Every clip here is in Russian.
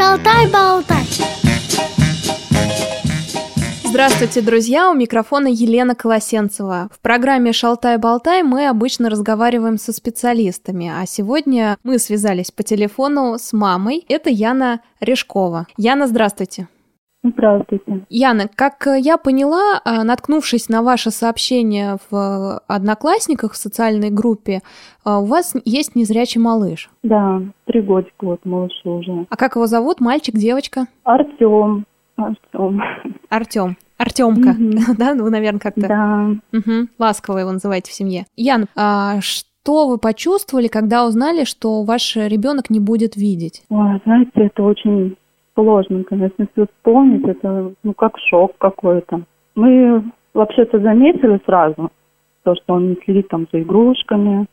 Шалтай-болтай. Здравствуйте, друзья! У микрофона Елена Колосенцева. В программе «Шалтай-болтай» мы обычно разговариваем со специалистами, а сегодня мы связались по телефону с мамой. Это Яна Решкова. Яна, здравствуйте! Здравствуйте. Яна, как я поняла, а, наткнувшись на ваше сообщение в Одноклассниках в социальной группе, а, у вас есть незрячий малыш. Да, три годика вот малышу уже. А как его зовут? Мальчик, девочка? Артем. Артем. Артем. Артемка, да? Вы, наверное, как-то Да. Ласково его называете в семье. Ян, а что вы почувствовали, когда узнали, что ваш ребенок не будет видеть? Ой, знаете, это очень сложно, конечно, все вспомнить. Это, ну, как шок какой-то. Мы вообще-то заметили сразу, то, что он не следит там за игрушками,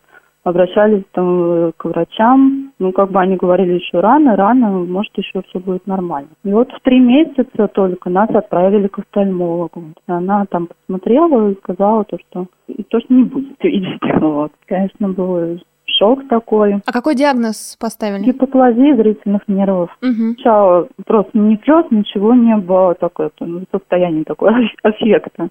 обращались там э, к врачам. Ну, как бы они говорили, еще рано, рано, может, еще все будет нормально. И вот в три месяца только нас отправили к офтальмологу. Она там посмотрела и сказала то, что и то, что не будет видеть. Вот. Конечно, был шок такой. А какой диагноз поставили? Гипоплазия зрительных нервов. Мгм. Сначала просто ни слез, ничего не было, такое ну, состояние такое аффекта.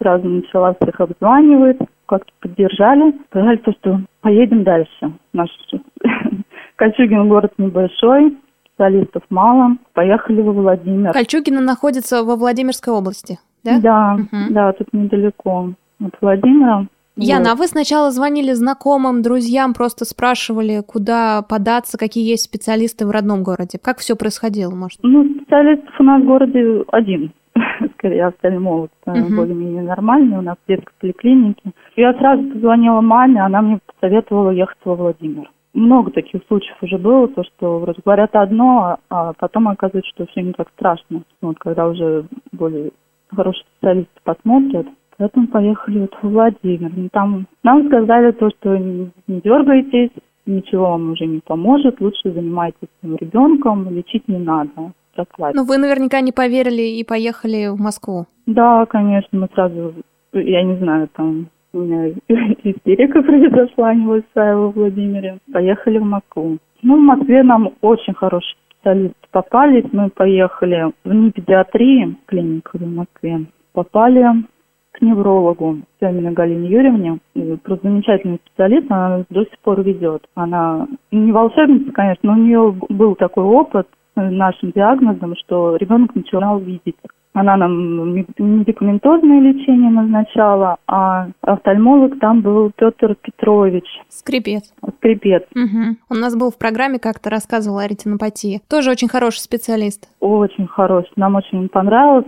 Сразу начала всех обзванивать, как-то поддержали, сказали то, что поедем дальше. Наш Кольчугин город небольшой, специалистов мало, поехали во Владимир. Кольчугино находится во Владимирской области, да? Да, Мгм. да, тут недалеко от Владимира. Яна, а вы сначала звонили знакомым, друзьям, просто спрашивали, куда податься, какие есть специалисты в родном городе? Как все происходило, может? Ну, специалистов у нас в городе один, скорее офтальмолог, э, Мгм. более-менее нормальный, у нас в детской поликлинике. Я сразу позвонила маме, она мне посоветовала ехать во Владимир. Много таких случаев уже было, то, что вроде говорят одно, а потом оказывается, что все не так страшно. Вот когда уже более хорошие специалисты посмотрят, Поэтому поехали вот в Владимир. Ну, Там нам сказали то, что не не дергайтесь, ничего вам уже не поможет, лучше занимайтесь своим ребенком, лечить не надо. Расслабьтесь. Ну, вы наверняка не поверили и поехали в Москву. Да, конечно, мы сразу, я не знаю, там у меня истерика произошла небольшая во Владимире. Поехали в Москву. Ну, в Москве нам очень хорошие специалисты попались. Мы поехали в непедиатрии, клинику в Москве. Попали к неврологу Семиной Галине Юрьевне. Просто замечательный специалист, она до сих пор ведет. Она не волшебница, конечно, но у нее был такой опыт с нашим диагнозом, что ребенок начинал видеть. Она нам мед- медикаментозное лечение назначала, а офтальмолог там был Петр Петрович Скрипец. Скрипец. Мгм. Он у нас был в программе, как-то рассказывал о ретинопатии. Тоже очень хороший специалист. Очень хороший. Нам очень понравилось.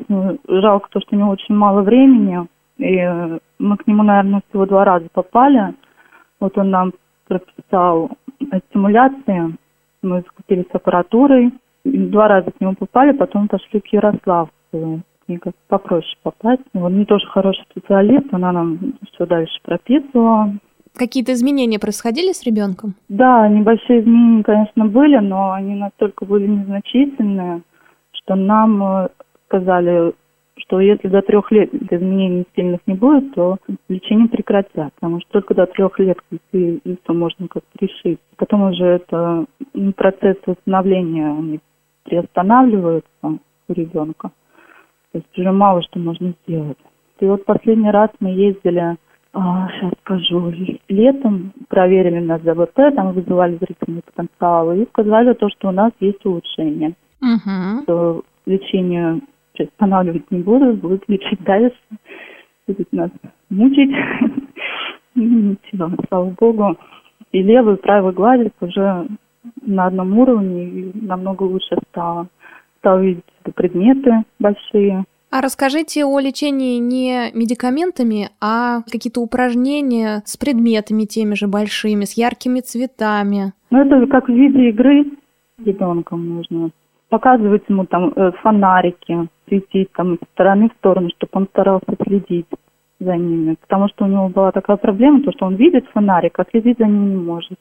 Жалко то, что у него очень мало времени. И э, мы к нему, наверное, всего два раза попали. Вот он нам прописал стимуляции. Мы закупились аппаратурой. Два раза к нему попали, потом пошли к Ярославцеву. К ней как попроще попасть. Вот он тоже хороший специалист. Она нам все дальше прописывала. Какие-то изменения происходили с ребенком? Да, небольшие изменения, конечно, были, но они настолько были незначительные, что нам э, сказали, что если до трех лет изменений сильных не будет, то лечение прекратят, потому что только до трех лет и, и то можно как-то решить. Потом уже это м, процесс восстановления они приостанавливаются у ребенка. То есть уже мало что можно сделать. И вот последний раз мы ездили сейчас скажу, летом проверили нас ЗБП, там вызывали зрительный потенциал и сказали то, что у нас есть улучшение, Угу. что лечение сейчас останавливать не будут, будут лечить дальше, будут нас мучить. Ничего, слава богу. И левый, и правый глазик уже на одном уровне и намного лучше стало. Стал видеть предметы большие. А расскажите о лечении не медикаментами, а какие-то упражнения с предметами теми же большими, с яркими цветами. Ну, это как в виде игры с ребенком нужно. Показывать ему там э, фонарики, светить там из стороны в сторону, чтобы он старался следить за ними. Потому что у него была такая проблема, то, что он видит фонарик, а следить за ним не может.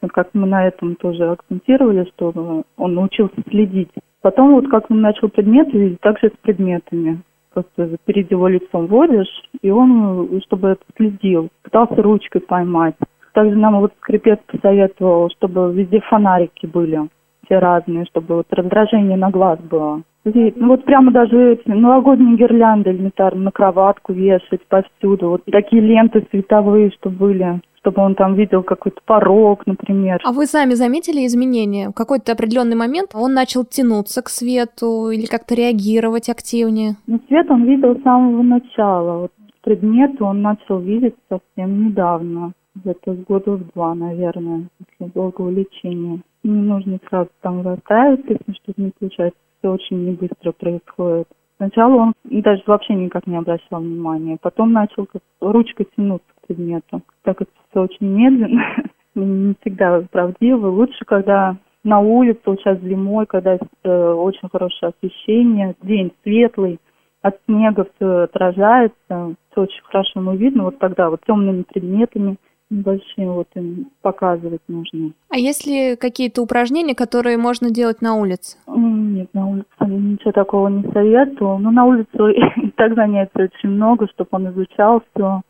Вот как мы на этом тоже акцентировали, что он научился следить. Потом вот как он начал предметы так же с предметами. Просто перед его лицом водишь, и он, чтобы следил, пытался ручкой поймать. Также нам вот скрипец посоветовал, чтобы везде фонарики были. все разные, чтобы вот раздражение на глаз было. Ну вот прямо даже эти новогодние гирлянды элементарно на кроватку вешать повсюду. Вот такие ленты световые, что были чтобы он там видел какой-то порог, например. А вы сами заметили изменения? В какой-то определенный момент он начал тянуться к свету или как-то реагировать активнее? Ну, свет он видел с самого начала. Вот предметы он начал видеть совсем недавно. Это с года в два, наверное, после долгого лечения. Не нужно сразу там расстраиваться, если что-то не получается. Все очень быстро происходит. Сначала он даже вообще никак не обращал внимания. Потом начал как ручкой тянуться к предмету. Так это все очень медленно, не всегда правдиво. Лучше, когда на улице, вот сейчас зимой, когда э, очень хорошее освещение, день светлый, от снега все отражается, все очень хорошо ему видно. Вот тогда вот темными предметами небольшие вот им показывать нужно. А есть ли какие-то упражнения, которые можно делать на улице? Нет, на улице ничего такого не советую. Но на улице и так занятий очень много, чтобы он изучал все,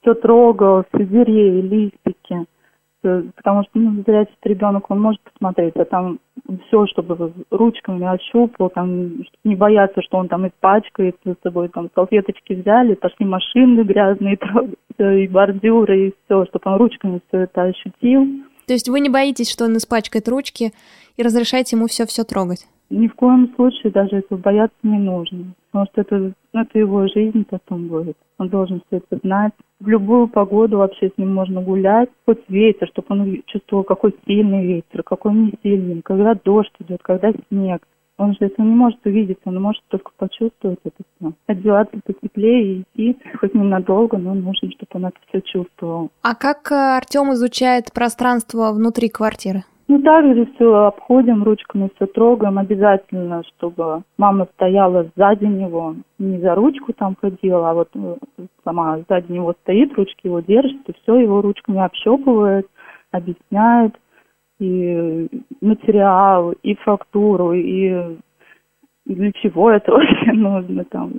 все трогал, все деревья, листики потому что ну, зрячий ребенок, он может посмотреть, а там все, чтобы ручками ощупал, там, не бояться, что он там испачкает за собой, там, салфеточки взяли, пошли машины грязные, и бордюры, и все, чтобы он ручками все это ощутил. То есть вы не боитесь, что он испачкает ручки и разрешаете ему все-все трогать? Ни в коем случае даже этого бояться не нужно, потому что это, ну, это его жизнь потом будет. Он должен все это знать. В любую погоду вообще с ним можно гулять, хоть ветер, чтобы он чувствовал, какой сильный ветер, какой не сильный, когда дождь идет, когда снег. Он же это не может увидеть, он может только почувствовать это все. Одеваться потеплее и идти, хоть ненадолго, но нужно, чтобы он это все чувствовал. А как э, Артем изучает пространство внутри квартиры? Ну, также все обходим, ручками все трогаем. Обязательно, чтобы мама стояла сзади него, не за ручку там ходила, а вот э, сама сзади него стоит, ручки его держит, и все, его ручками общупывает, объясняет и материал, и фактуру, и для чего это вообще нужно там,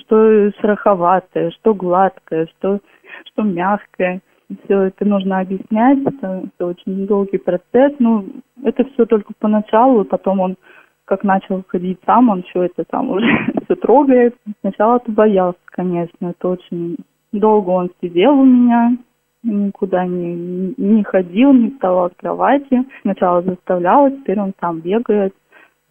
что шероховатое, что гладкое, что, что мягкое все это нужно объяснять, это, это очень долгий процесс. Ну, это все только поначалу, потом он как начал ходить сам, он все это сам уже все трогает. Сначала ты боялся, конечно, это очень долго он сидел у меня, никуда не, не ходил, не вставал с кровати. Сначала заставляла, теперь он сам бегает.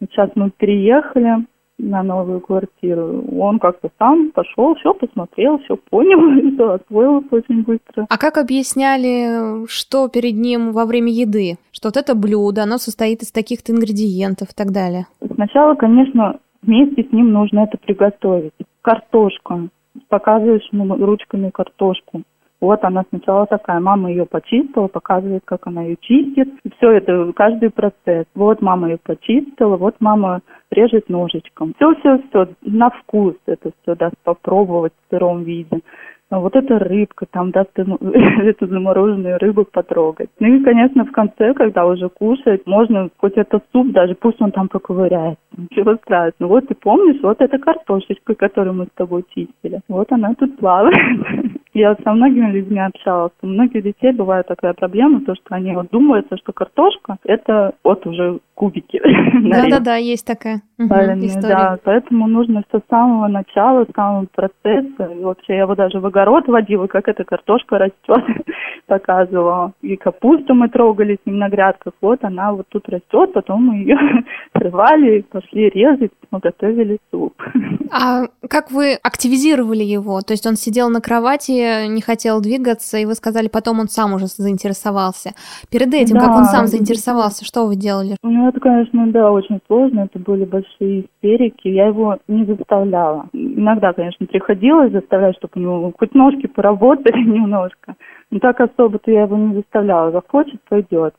Сейчас мы переехали, на новую квартиру. Он как-то сам пошел, все посмотрел, все понял, все освоился очень быстро. А как объясняли, что перед ним во время еды? Что вот это блюдо, оно состоит из таких-то ингредиентов и так далее? Сначала, конечно, вместе с ним нужно это приготовить. Картошку. Показываешь ему ручками картошку. Вот она сначала такая, мама ее почистила, показывает, как она ее чистит. Все это, каждый процесс. Вот мама ее почистила, вот мама режет ножичком. Все-все-все, на вкус это все даст попробовать в сыром виде. А вот эта рыбка, там даст эту замороженную рыбу потрогать. Ну и, конечно, в конце, когда уже кушать, можно хоть это суп, даже пусть он там поковыряется. Ничего страшного. Вот ты помнишь, вот эта картошечка, которую мы с тобой чистили. Вот она тут плавает. Я со многими людьми общалась. У многих детей бывает такая проблема, то, что они вот думают, что картошка – это вот уже кубики. Да-да-да, есть такая Правильно, да. Поэтому нужно все с самого начала, с самого процесса. И вообще я его даже в огород водила, как эта картошка растет, показывала. И капусту мы трогали с ним на грядках. Вот она вот тут растет, потом мы ее срывали, пошли резать, мы готовили суп. А как вы активизировали его? То есть он сидел на кровати, не хотел двигаться, и вы сказали, потом он сам уже заинтересовался. Перед этим, да. как он сам заинтересовался, что вы делали? Ну, это, конечно, да, очень сложно. Это были большие истерики. Я его не заставляла. Иногда, конечно, приходилось заставлять, чтобы у него хоть ножки поработали немножко. Но так особо-то я его не заставляла. Захочет, пойдет.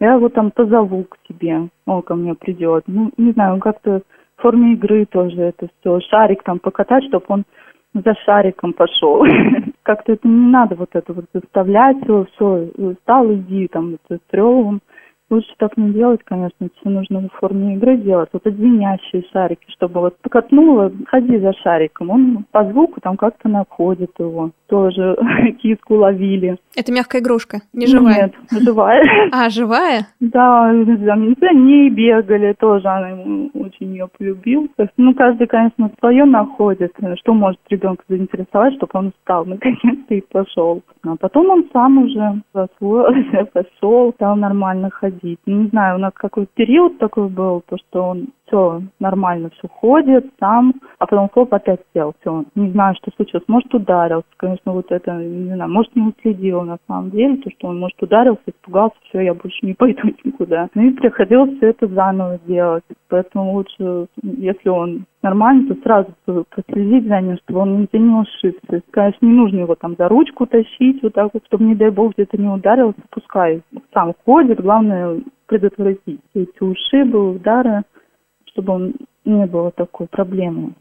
Я его там позову к себе, он ко мне придет. Ну, не знаю, как-то в форме игры тоже это все. Шарик там покатать, чтобы он за шариком пошел. Как-то это не надо вот это вот заставлять все, встал, иди, там, это с ревом Лучше так не делать, конечно, все нужно в форме игры делать. Вот звенящие шарики, чтобы вот покатнула, ходи за шариком. Он по звуку там как-то находит его. Тоже киску ловили. Это мягкая игрушка, не живая? Нет, живая. А, живая? Да, за ней бегали, тоже она ему очень ее полюбил. Ну, каждый, конечно, свое находит, что может ребенка заинтересовать, чтобы он встал наконец-то и пошел. А потом он сам уже освоился, пошел, стал нормально ходить. Не знаю, у нас какой период такой был, то, что он все нормально, все ходит сам, а потом хоп, опять сел, все, не знаю, что случилось, может ударился, конечно, вот это, не знаю, может не уследил на самом деле, то, что он, может, ударился, испугался, все, я больше не пойду никуда. Ну и приходилось все это заново делать, поэтому лучше, если он нормально, то сразу проследить за ним, чтобы он нигде не ушибся. Конечно, не нужно его там за ручку тащить, вот так вот, чтобы, не дай бог, где-то не ударился, пускай сам ходит, главное предотвратить эти ушибы, удары чтобы он не было такой проблемы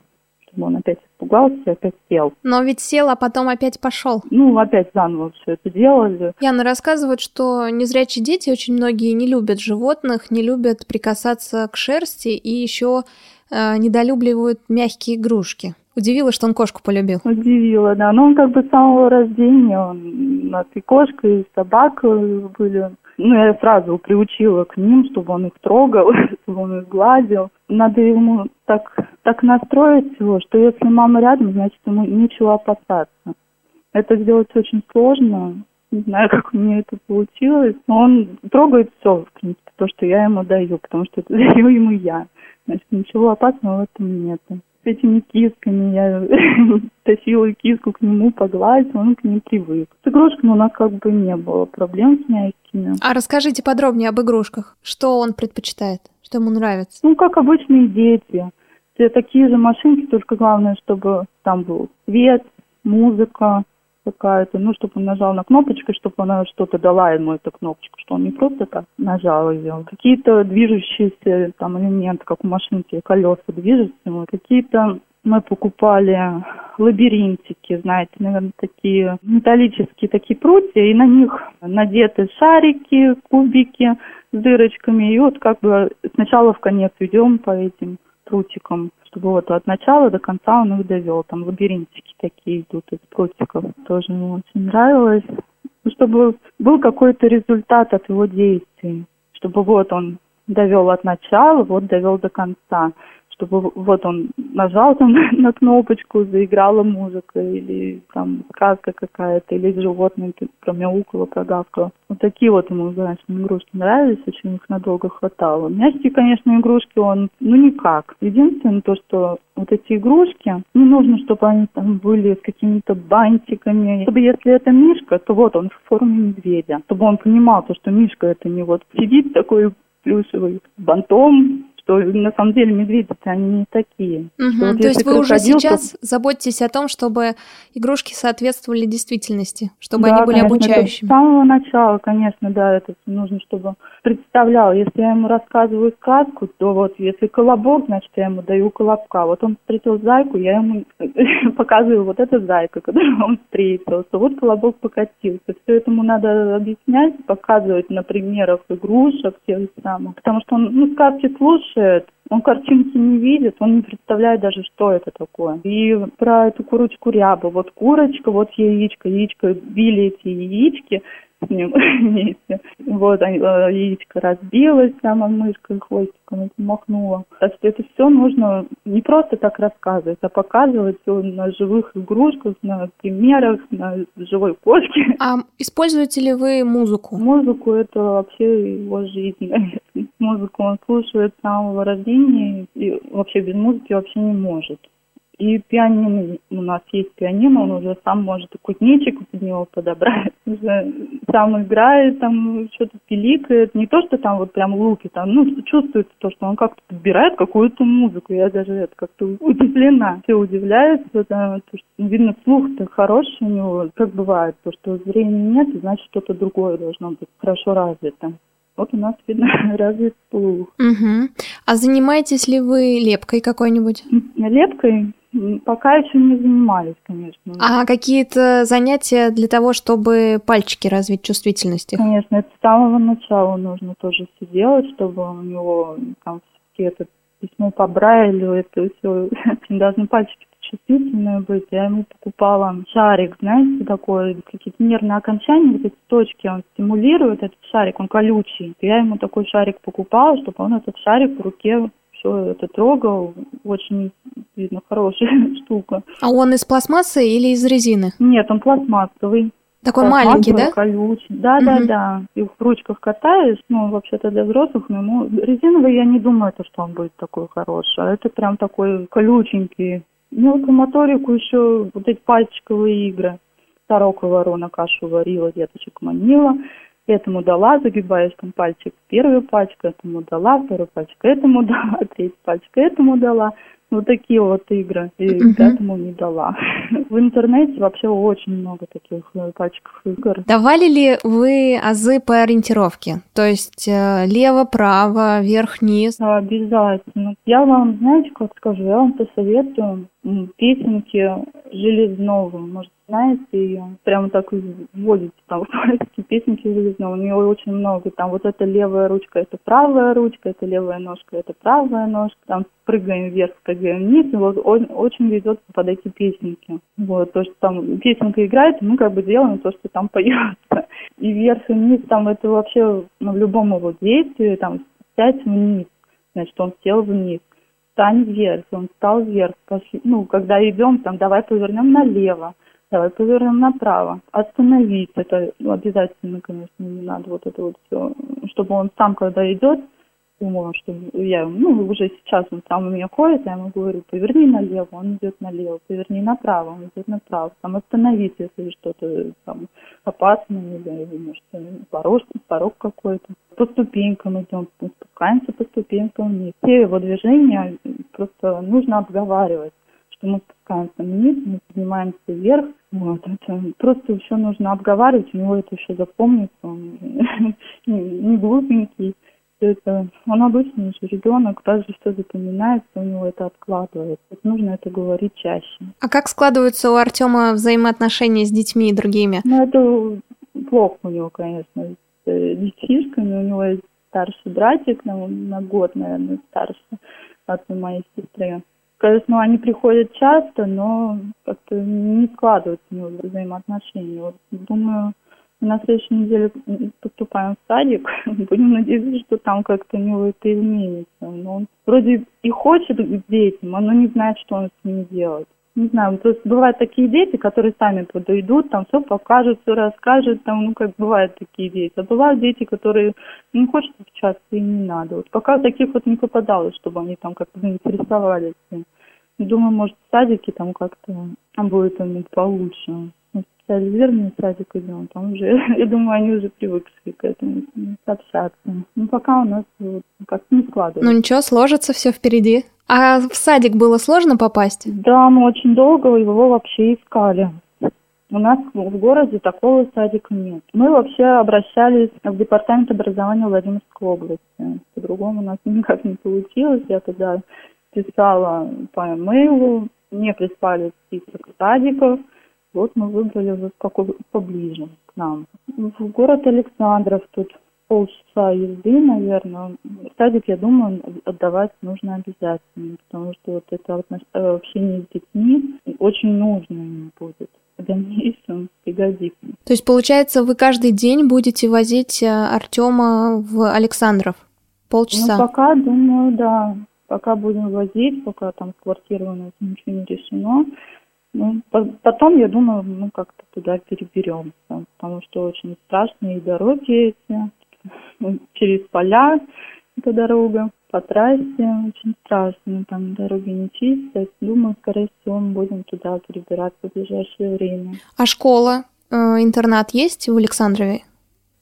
чтобы он опять испугался опять сел. Но ведь сел, а потом опять пошел. Ну, опять заново все это делали. Яна рассказывает, что незрячие дети очень многие не любят животных, не любят прикасаться к шерсти и еще э, недолюбливают мягкие игрушки. Удивило, что он кошку полюбил. Удивило, да. Но он как бы с самого рождения, он у нас и кошка, и собака были ну, я сразу приучила к ним, чтобы он их трогал, чтобы он их гладил. Надо ему так, так настроить его, что если мама рядом, значит, ему нечего опасаться. Это сделать очень сложно. Не знаю, как у меня это получилось. Но он трогает все, в принципе, то, что я ему даю, потому что это даю ему я. Значит, ничего опасного в этом нет с этими кисками. Я тащила киску к нему погладить, он к ней привык. С игрушками у нас как бы не было проблем с мягкими. А расскажите подробнее об игрушках. Что он предпочитает? Что ему нравится? Ну, как обычные дети. Все такие же машинки, только главное, чтобы там был свет, музыка, какая-то, ну, чтобы он нажал на кнопочку, чтобы она что-то дала ему эту кнопочку, что он не просто так нажал ее. Какие-то движущиеся там элементы, как у машинки, колеса движутся, какие-то мы покупали лабиринтики, знаете, наверное, такие металлические такие прутья, и на них надеты шарики, кубики с дырочками, и вот как бы сначала в конец идем по этим прутикам чтобы вот от начала до конца он их довел. Там лабиринтики такие идут из прутиков. Тоже мне очень нравилось. Ну, чтобы был какой-то результат от его действий. Чтобы вот он довел от начала, вот довел до конца чтобы вот он нажал там на кнопочку, заиграла музыка, или там сказка какая-то, или животное промяукало, прогавкало. Вот такие вот ему, конечно, игрушки нравились, очень их надолго хватало. Мягкие, конечно, игрушки он, ну никак. Единственное то, что вот эти игрушки, не нужно, чтобы они там были с какими-то бантиками. Чтобы если это Мишка, то вот он в форме медведя. Чтобы он понимал, то, что Мишка это не вот сидит такой плюшевый бантом, что на самом деле медведи-то они не такие. Угу. Вот То есть вы уже сейчас то... заботитесь о том, чтобы игрушки соответствовали действительности, чтобы да, они были конечно, обучающими. с самого начала, конечно, да, это нужно, чтобы представлял. Если я ему рассказываю сказку, то вот если колобок, значит, я ему даю колобка. Вот он встретил зайку, я ему показываю вот эта зайка, которую он встретил, что вот колобок покатился. Все это ему надо объяснять, показывать на примерах игрушек тех самых. Потому что он, ну, сказки слушает, он картинки не видит, он не представляет даже, что это такое. И про эту курочку рябу. Вот курочка, вот яичко, яичко, били эти яички, с ним вместе. Вот, э, яичко разбилось, там мышкой хвостиком махнула. Так что это все нужно не просто так рассказывать, а показывать все на живых игрушках, на примерах, на живой кошке. А используете ли вы музыку? Музыку это вообще его жизнь. Музыку он слушает с самого рождения и вообще без музыки вообще не может. И пианино, у нас есть пианино, он уже сам может и кузнечик под него подобрать. Уже сам играет, там что-то пиликает. Не то, что там вот прям луки, там, ну, чувствуется то, что он как-то подбирает какую-то музыку. Я даже это как-то удивлена. Все удивляются, да, то, что, ну, видно, слух-то хороший у него. Как бывает, то, что зрения нет, значит, что-то другое должно быть хорошо развито. Вот у нас, видно, развит слух. Угу. А занимаетесь ли вы лепкой какой-нибудь? Лепкой? Пока еще не занимались, конечно. А какие-то занятия для того, чтобы пальчики развить чувствительность? Конечно, это с самого начала нужно тоже все делать, чтобы у него там все это письмо по Брайлю, это все, должны пальчики чувствительные быть. Я ему покупала шарик, знаете, такой, какие-то нервные окончания, вот эти точки, он стимулирует этот шарик, он колючий. Я ему такой шарик покупала, чтобы он этот шарик в руке все это трогал. Очень, видно, хорошая штука. А он из пластмассы или из резины? Нет, он пластмассовый. Такой маленький, да? колючий. Да, угу. да, да. И в ручках катаешь, ну, вообще-то для взрослых, но ему... Резиновый я не думаю, то, что он будет такой хороший. А это прям такой колюченький. Мелкую моторику еще вот эти пальчиковые игры. Сорока ворона кашу варила, деточек манила этому дала, загибаешь там пальчик, первую пачку этому дала, вторую пачку этому дала, третью пачку этому дала. Вот такие вот игры. И пятому не дала. В интернете вообще очень много таких э, пачков игр. Давали ли вы азы по ориентировке? То есть э, лево, право, вверх, низ? Обязательно. Я вам, знаете, как скажу, я вам посоветую песенки Железнову. Может, знаете ее? Прямо так вводите там в песенки Железнову. У нее очень много. Там вот эта левая ручка, это правая ручка, это левая ножка, это правая ножка. Там прыгаем вверх, прыгаем вниз. И вот он очень ведет под эти песенки. Вот, то, что там песенка играет, мы как бы делаем то, что там поется. И вверх и вниз, там это вообще ну, в любом его действии, там, сядь вниз, значит, он сел вниз встань вверх, он встал вверх, пошли, ну, когда идем, там, давай повернем налево, давай повернем направо, остановить, это обязательно, конечно, не надо вот это вот все, чтобы он сам, когда идет, думала, что я, ну, уже сейчас он там у меня ходит, я ему говорю, поверни налево, он идет налево, поверни направо, он идет направо, там остановись, если что-то там опасное, или, может, порог, порог какой-то. По ступенькам идем, спускаемся по ступенькам вниз. Все его движения просто нужно обговаривать что мы спускаемся вниз, мы поднимаемся вверх. Вот, это просто все нужно обговаривать, у него это еще запомнится, он не глупенький это он обычный же ребенок, также все запоминается, у него это откладывается. нужно это говорить чаще. А как складываются у Артема взаимоотношения с детьми и другими? Ну, это плохо у него, конечно, с э, детишками. У него есть старший братик, на, на год, наверное, старше от моей сестры. Конечно, они приходят часто, но как-то не складываются у него взаимоотношения. Вот, думаю, на следующей неделе поступаем в садик. Будем надеяться, что там как-то у него это изменится. Но он вроде и хочет к детям, но не знает, что он с ними делать. Не знаю, то есть бывают такие дети, которые сами подойдут, там все покажут, все расскажут, там, ну, как бывают такие дети. А бывают дети, которые не хочет общаться и не надо. Вот пока таких вот не попадалось, чтобы они там как-то заинтересовались. Думаю, может, в садике там как-то будет ему получше специализированный садик идем, там уже, я думаю, они уже привыкли к этому общаться. Ну, пока у нас вот, как не складывается. Ну ничего, сложится все впереди. А в садик было сложно попасть? Да, мы очень долго его вообще искали. У нас в городе такого садика нет. Мы вообще обращались в департамент образования Владимирской области. По-другому у нас никак не получилось. Я тогда писала по имейлу, мне прислали список садиков – вот мы выбрали вот какой поближе к нам. В город Александров тут полчаса езды, наверное. Садик, я думаю, отдавать нужно обязательно, потому что вот это э, общение с детьми очень нужно ему будет в дальнейшем пригодится. То есть, получается, вы каждый день будете возить э, Артема в Александров? Полчаса? Ну, пока, думаю, да. Пока будем возить, пока там с квартирой у нас ничего не решено. Ну, потом, я думаю, мы как-то туда переберемся, потому что очень страшные дороги эти, ну, через поля эта дорога, по трассе очень страшно, там дороги не чистые. Думаю, скорее всего, мы будем туда перебираться в ближайшее время. А школа, э, интернат есть в Александрове?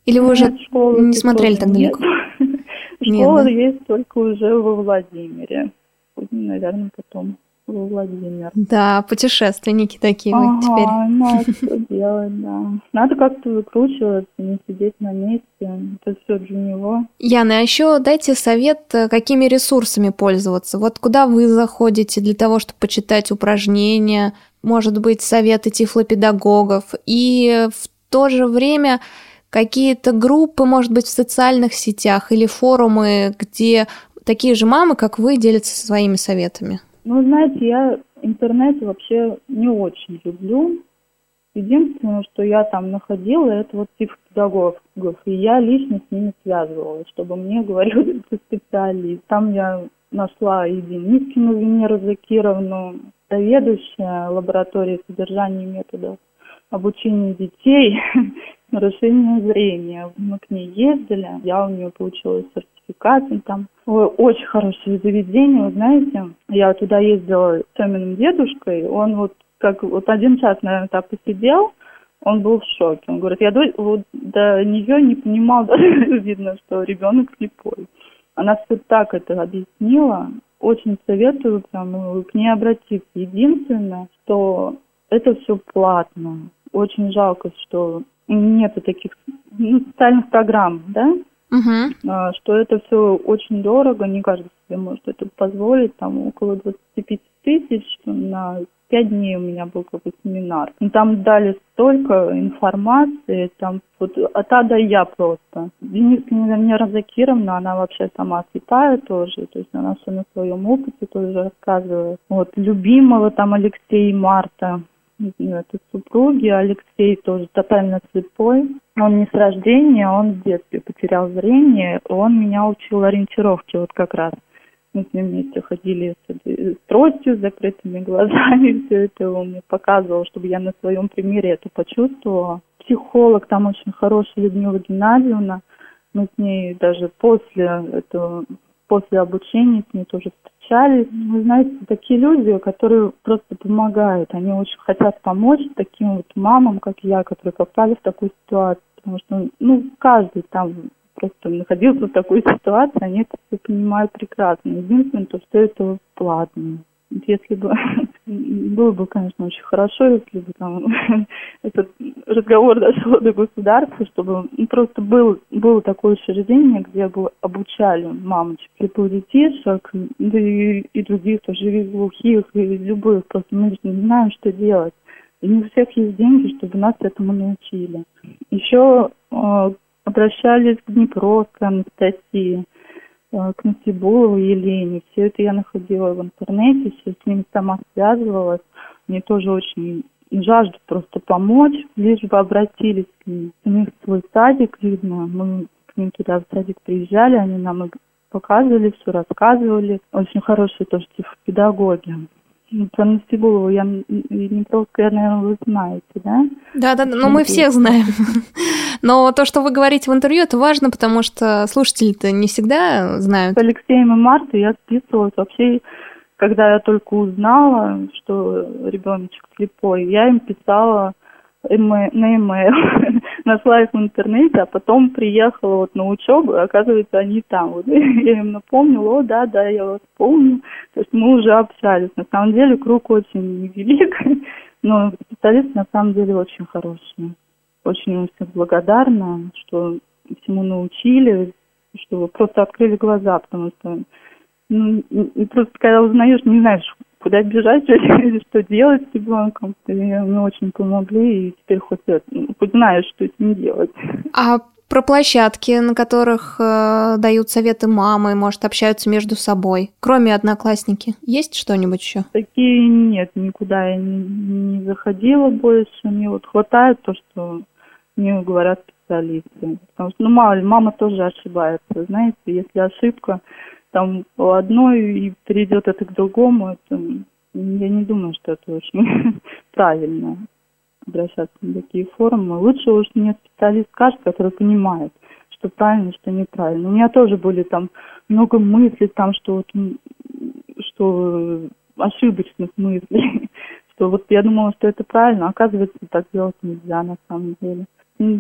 Или вы Нет, уже не смотрели так далеко? Школа есть только уже во Владимире. Будем, наверное, потом Владимир. Да, путешественники такие ага, вы теперь. а что делать, да. Надо как-то выкручиваться, не сидеть на месте. Это все для него. Яна, а еще дайте совет, э, какими ресурсами пользоваться. Вот куда вы заходите для того, чтобы почитать упражнения, может быть, советы тифлопедагогов, и в то же время какие-то группы, может быть, в социальных сетях или форумы, где такие же мамы, как вы, делятся своими советами? Ну, знаете, я интернет вообще не очень люблю. Единственное, что я там находила, это вот тип педагогов. И я лично с ними связывалась, чтобы мне говорил специалист. Там я нашла и Денискину Венеру Закировну, заведующая лабораторией содержания методов обучения детей нарушение зрения. Мы к ней ездили, я у нее получила сертификат, там очень хорошее заведение, вы знаете. Я туда ездила с Тёминым дедушкой, он вот как вот один час, наверное, так посидел, он был в шоке. Он говорит, я до, вот, до нее не понимал, видно, что ребенок слепой. Она все так это объяснила. Очень советую прям к ней обратиться. Единственное, что это все платно. Очень жалко, что нету таких ну, социальных программ, да, угу. что это все очень дорого, не каждый себе может это позволить, там около 25 тысяч на пять дней у меня был какой-то семинар. И там дали столько информации, там вот от А до Я просто. Дениска Венера Закировна, она вообще сама святая тоже, то есть она все на своем опыте тоже рассказывает. Вот любимого там Алексей и Марта, это супруги, Алексей тоже тотально слепой. Он не с рождения, он в детстве потерял зрение. Он меня учил ориентировке вот как раз. Мы с ним вместе ходили с тростью, с закрытыми глазами. Все это он мне показывал, чтобы я на своем примере это почувствовала. Психолог там очень хороший, Людмила Геннадьевна. Мы с ней даже после этого, после обучения с ней тоже общались. Вы знаете, такие люди, которые просто помогают, они очень хотят помочь таким вот мамам, как я, которые попали в такую ситуацию. Потому что, ну, каждый там просто находился в такой ситуации, они это все понимают прекрасно. Единственное, то, что это платно. Если бы было бы, конечно, очень хорошо, если бы там этот разговор дошел до государства, чтобы ну, просто был, было такое учреждение, где бы обучали мамочек, слепых детишек, да и, и других тоже, и глухих, и любых. Просто мы же не знаем, что делать. И не у всех есть деньги, чтобы нас этому научили. Еще э, обращались к Днепровской Анастасии к Насибулову Елене. Все это я находила в интернете, все с ними сама связывалась. Мне тоже очень жаждут просто помочь, лишь бы обратились к ним. У них свой садик, видно, мы к ним туда в садик приезжали, они нам показывали все, рассказывали. Очень хорошие тоже педагоги. Ну, про Настигулову я не просто, наверное, вы знаете, да? Да, да, но мы всех знаем. Но то, что вы говорите в интервью, это важно, потому что слушатели-то не всегда знают. С Алексеем и Мартой я списывалась вообще, когда я только узнала, что ребеночек слепой, я им писала на e-mail, нашла их в интернете, а потом приехала вот на учебу, и оказывается, они там. Вот я им напомнила, о, да, да, я вас помню. То есть мы уже общались. На самом деле круг очень невелик, но специалисты на самом деле очень хорошие. Очень им всем благодарна, что всему научили, что вы просто открыли глаза, потому что ну, просто когда узнаешь, не знаешь, куда бежать, что делать с ребенком. И мне очень помогли, и теперь хоть, хоть знаешь, что с ним делать. А про площадки, на которых э, дают советы мамы, может, общаются между собой. Кроме одноклассники, есть что-нибудь еще? Такие нет, никуда я не, не заходила больше. Мне вот хватает то, что мне говорят специалисты. Потому что, ну, мало ли, мама тоже ошибается, знаете, если ошибка там у одной и перейдет это к другому, это, я не думаю, что это очень правильно обращаться на такие форумы. Лучше уж мне специалист скажет, который понимает, что правильно, что неправильно. У меня тоже были там много мыслей, там, что вот, что ошибочных мыслей, что вот я думала, что это правильно, а оказывается, так делать нельзя на самом деле.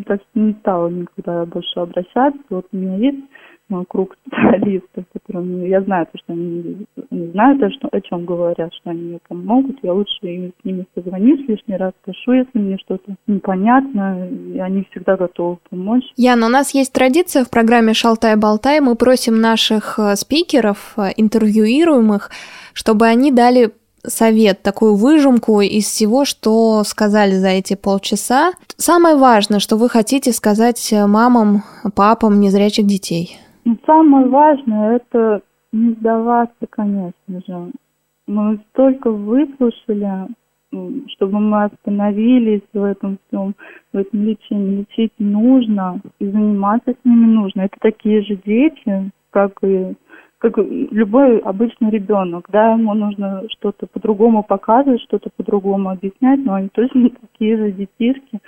Так не стала никуда больше обращаться. Вот у меня есть мой круг специалистов, которые, я знаю, то, что они не знают, о, что, о чем говорят, что они мне помогут, я лучше им, с ними созвонюсь лишний раз, спрошу, если мне что-то непонятно, и они всегда готовы помочь. Яна, у нас есть традиция в программе «Шалтай-болтай», мы просим наших э, спикеров, э, интервьюируемых, чтобы они дали совет, такую выжимку из всего, что сказали за эти полчаса. Самое важное, что вы хотите сказать мамам, папам незрячих детей. Ну, самое важное – это не сдаваться, конечно же. Мы столько выслушали, чтобы мы остановились в этом всем, в этом лечении. Лечить нужно и заниматься с ними нужно. Это такие же дети, как и как любой обычный ребенок, да, ему нужно что-то по-другому показывать, что-то по-другому объяснять, но они точно такие же детишки,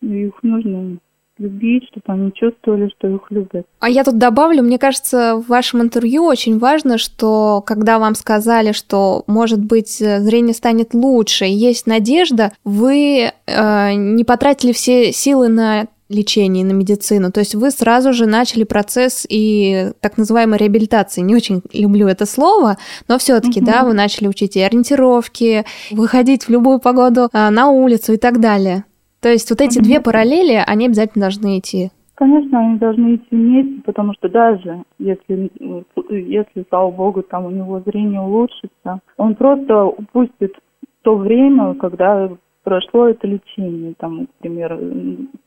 и их нужно любить, чтобы они чувствовали, что их любят. А я тут добавлю, мне кажется, в вашем интервью очень важно, что когда вам сказали, что, может быть, зрение станет лучше, есть надежда, вы э, не потратили все силы на лечении, на медицину. То есть вы сразу же начали процесс и так называемой реабилитации. Не очень люблю это слово, но все-таки, угу. да, вы начали учить и ориентировки, выходить в любую погоду а, на улицу и так далее. То есть вот эти угу. две параллели, они обязательно должны идти. Конечно, они должны идти вместе, потому что даже если, если, слава богу, там у него зрение улучшится, он просто упустит то время, когда прошло это лечение, там, например,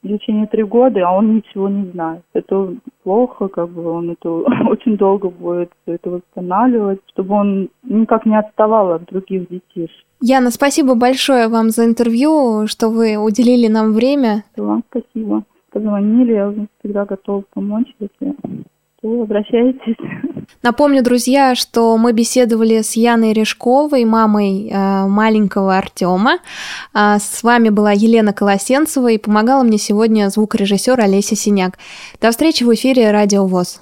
лечение три года, а он ничего не знает. Это плохо, как бы он это очень долго будет это восстанавливать, чтобы он никак не отставал от других детей. Яна, спасибо большое вам за интервью, что вы уделили нам время. Вам спасибо. Позвонили, я всегда готова помочь, если вы обращаетесь. Напомню, друзья, что мы беседовали с Яной Решковой, мамой э, маленького Артема. Э, с вами была Елена Колосенцева и помогала мне сегодня звукорежиссер Олеся Синяк. До встречи в эфире Радио ВОЗ.